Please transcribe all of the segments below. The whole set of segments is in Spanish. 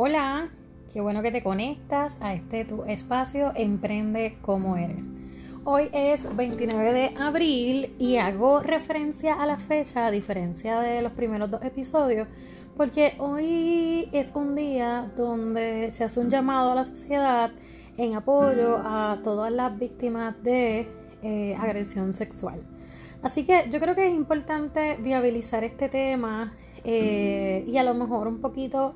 Hola, qué bueno que te conectas a este tu espacio Emprende como eres. Hoy es 29 de abril y hago referencia a la fecha a diferencia de los primeros dos episodios porque hoy es un día donde se hace un llamado a la sociedad en apoyo a todas las víctimas de eh, agresión sexual. Así que yo creo que es importante viabilizar este tema eh, y a lo mejor un poquito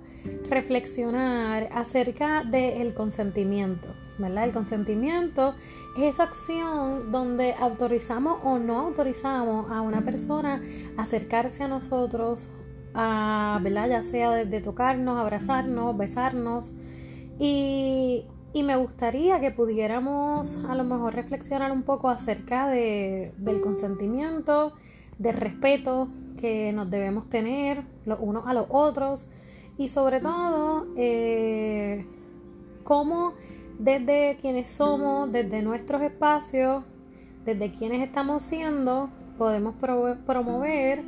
reflexionar acerca del consentimiento, ¿verdad? El consentimiento es esa acción donde autorizamos o no autorizamos a una persona acercarse a nosotros, a, ¿verdad? Ya sea de tocarnos, abrazarnos, besarnos y me gustaría que pudiéramos a lo mejor reflexionar un poco acerca de, del consentimiento, del respeto que nos debemos tener los unos a los otros y sobre todo eh, cómo desde quienes somos, desde nuestros espacios, desde quienes estamos siendo, podemos promover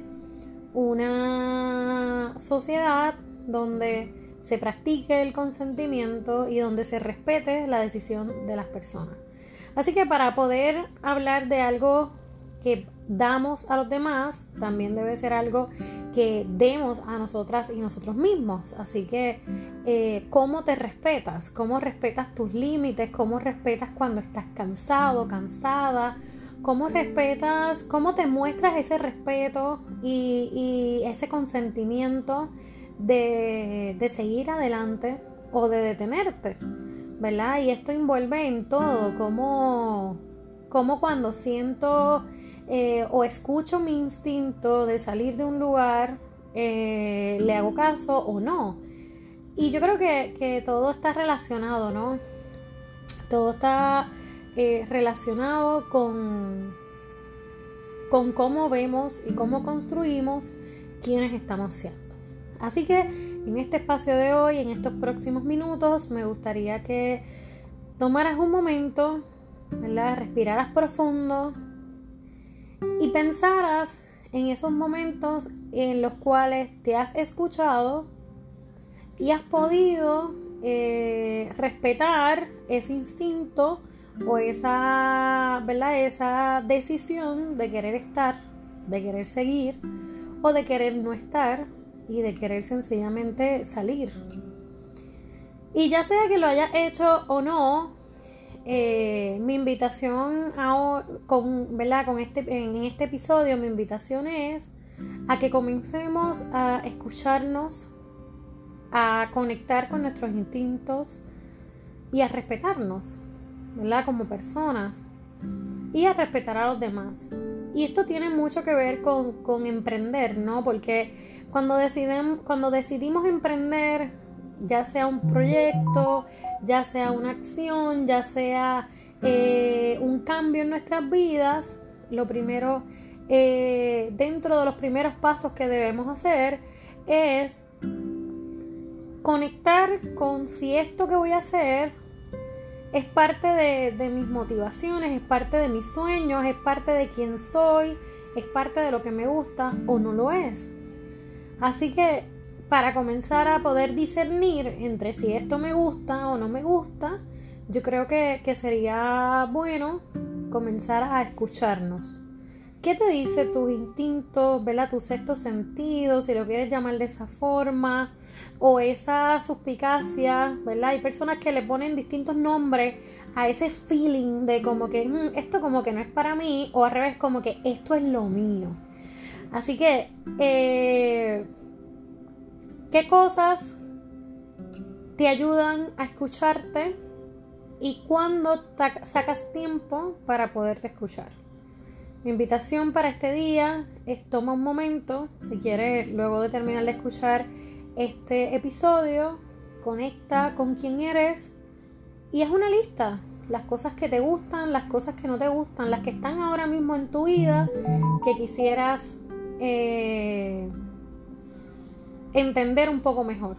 una sociedad donde se practique el consentimiento y donde se respete la decisión de las personas. Así que para poder hablar de algo que damos a los demás, también debe ser algo que demos a nosotras y nosotros mismos. Así que, eh, ¿cómo te respetas? ¿Cómo respetas tus límites? ¿Cómo respetas cuando estás cansado, cansada? ¿Cómo respetas, cómo te muestras ese respeto y, ese consentimiento? de, seguir adelante o de detenerte, ¿verdad? Y esto envuelve en todo, como, como cuando siento eh, o escucho mi instinto de salir de un lugar, eh, le hago caso o no. Y yo creo que, todo está relacionado, ¿no? Todo está eh, relacionado con, con cómo vemos y cómo construimos quienes estamos siendo. Así que en este espacio de hoy, en estos próximos minutos, me gustaría que tomaras un momento, ¿verdad? respiraras profundo pensaras en esos momentos en los cuales te has escuchado y has podido eh, respetar ese instinto o esa, ¿verdad? esa decisión de querer estar, de querer seguir o de querer no estar y de querer sencillamente salir. Y ya sea que lo haya hecho o no, eh, invitación con, ¿verdad? con este, en este episodio, mi invitación es a que comencemos a escucharnos, a conectar con nuestros instintos y a respetarnos, ¿verdad? Como personas y a respetar a los demás. Y esto tiene mucho que ver con, con emprender, ¿no? Porque cuando, deciden, cuando decidimos emprender, ya sea un proyecto, ya sea una acción, ya sea eh, un cambio en nuestras vidas, lo primero, eh, dentro de los primeros pasos que debemos hacer es conectar con si esto que voy a hacer es parte de, de, mis motivaciones, es parte de mis sueños, es parte de quién soy, es parte de lo que me gusta o no lo es. Así que para comenzar a poder discernir entre si esto me gusta o no me gusta, yo creo que, sería bueno comenzar a escucharnos. ¿Qué te dice tus instintos, ¿verdad? tu sexto sentido, si lo quieres llamar de esa forma? O esa suspicacia, ¿verdad? Hay personas que le ponen distintos nombres a ese feeling de como que mm, esto como que no es para mí, o al revés, como que esto es lo mío. Así que, eh, ¿qué cosas te ayudan a escucharte y cuándo sacas tiempo para poderte escuchar? Mi invitación para este día es toma un momento, si quieres, luego de terminar de escuchar este episodio, conecta con quién eres y es una lista. Las cosas que te gustan, las cosas que no te gustan, las que están ahora mismo en tu vida, que quisieras eh, entender un poco mejor.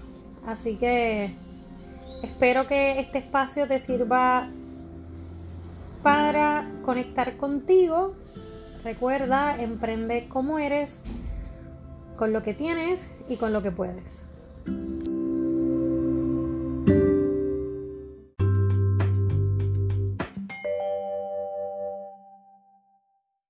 Así que espero que este espacio te sirva para conectar contigo. Recuerda, emprende como eres, con lo que tienes y con lo que puedes.